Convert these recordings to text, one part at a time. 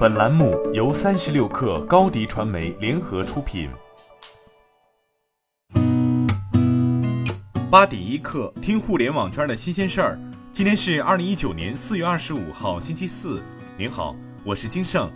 本栏目由三十六氪高低传媒联合出品。八点一刻，听互联网圈的新鲜事儿。今天是二零一九年四月二十五号，星期四。您好，我是金盛。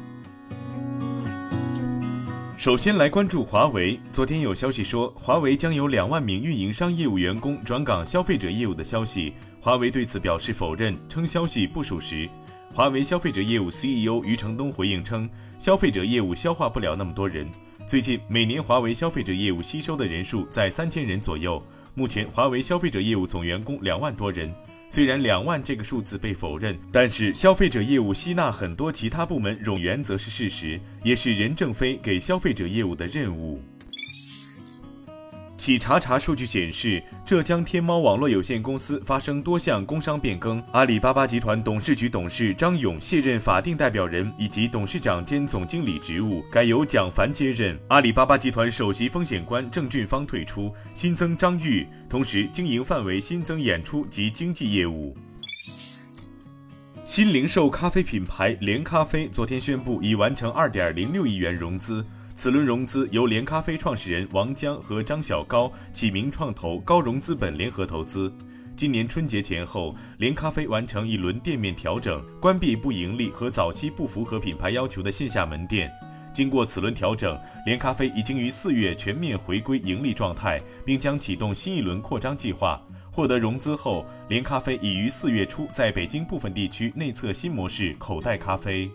首先来关注华为。昨天有消息说，华为将有两万名运营商业务员工转岗消费者业务的消息，华为对此表示否认，称消息不属实。华为消费者业务 CEO 余承东回应称，消费者业务消化不了那么多人。最近每年华为消费者业务吸收的人数在三千人左右，目前华为消费者业务总员工两万多人。虽然两万这个数字被否认，但是消费者业务吸纳很多其他部门冗员则是事实，也是任正非给消费者业务的任务。企查查数据显示，浙江天猫网络有限公司发生多项工商变更，阿里巴巴集团董事局董事张勇卸任法定代表人以及董事长兼总经理职务，改由蒋凡接任。阿里巴巴集团首席风险官郑俊芳退出，新增张玉，同时经营范围新增演出及经纪业务。新零售咖啡品牌连咖啡昨天宣布已完成二点零六亿元融资。此轮融资由连咖啡创始人王江和张小高启明创投高融资本联合投资。今年春节前后，连咖啡完成一轮店面调整，关闭不盈利和早期不符合品牌要求的线下门店。经过此轮调整，连咖啡已经于四月全面回归盈利状态，并将启动新一轮扩张计划。获得融资后，连咖啡已于四月初在北京部分地区内测新模式口袋咖啡。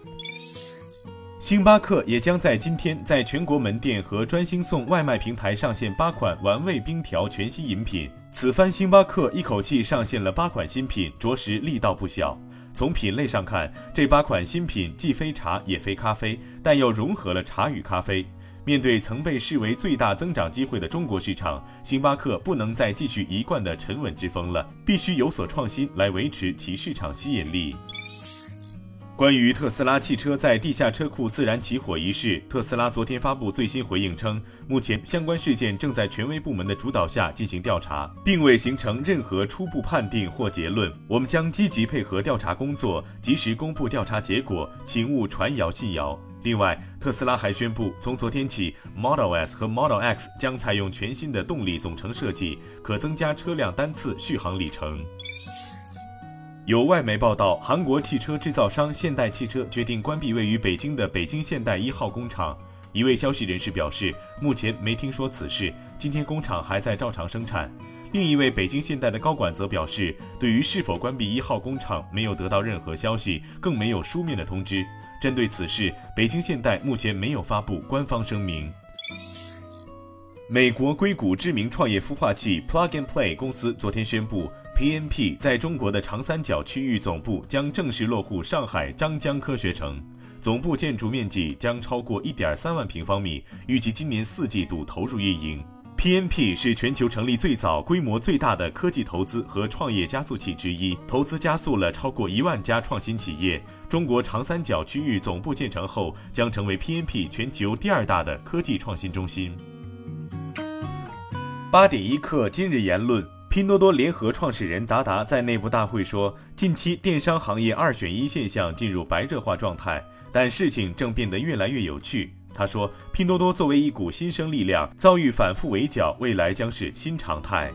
星巴克也将在今天在全国门店和专心送外卖平台上线八款玩味冰条全新饮品。此番星巴克一口气上线了八款新品，着实力道不小。从品类上看，这八款新品既非茶也非咖啡，但又融合了茶与咖啡。面对曾被视为最大增长机会的中国市场，星巴克不能再继续一贯的沉稳之风了，必须有所创新来维持其市场吸引力。关于特斯拉汽车在地下车库自燃起火一事，特斯拉昨天发布最新回应称，目前相关事件正在权威部门的主导下进行调查，并未形成任何初步判定或结论。我们将积极配合调查工作，及时公布调查结果，请勿传谣信谣。另外，特斯拉还宣布，从昨天起，Model S 和 Model X 将采用全新的动力总成设计，可增加车辆单次续航里程。有外媒报道，韩国汽车制造商现代汽车决定关闭位于北京的北京现代一号工厂。一位消息人士表示，目前没听说此事，今天工厂还在照常生产。另一位北京现代的高管则表示，对于是否关闭一号工厂没有得到任何消息，更没有书面的通知。针对此事，北京现代目前没有发布官方声明。美国硅谷知名创业孵化器 Plug and Play 公司昨天宣布。PNP 在中国的长三角区域总部将正式落户上海张江科学城，总部建筑面积将超过1.3万平方米，预计今年四季度投入运营。PNP 是全球成立最早、规模最大的科技投资和创业加速器之一，投资加速了超过一万家创新企业。中国长三角区域总部建成后，将成为 PNP 全球第二大的科技创新中心。八点一刻，今日言论。拼多多联合创始人达达在内部大会说，近期电商行业二选一现象进入白热化状态，但事情正变得越来越有趣。他说，拼多多作为一股新生力量，遭遇反复围剿，未来将是新常态。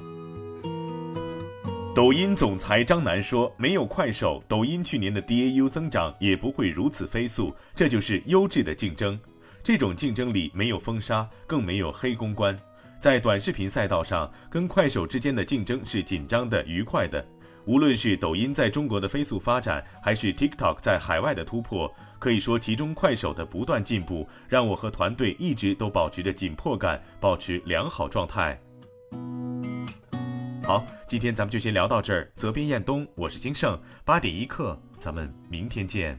抖音总裁张楠说，没有快手，抖音去年的 DAU 增长也不会如此飞速，这就是优质的竞争。这种竞争里没有封杀，更没有黑公关。在短视频赛道上，跟快手之间的竞争是紧张的、愉快的。无论是抖音在中国的飞速发展，还是 TikTok 在海外的突破，可以说其中快手的不断进步，让我和团队一直都保持着紧迫感，保持良好状态。好，今天咱们就先聊到这儿。责编：彦东，我是金盛，八点一刻，咱们明天见。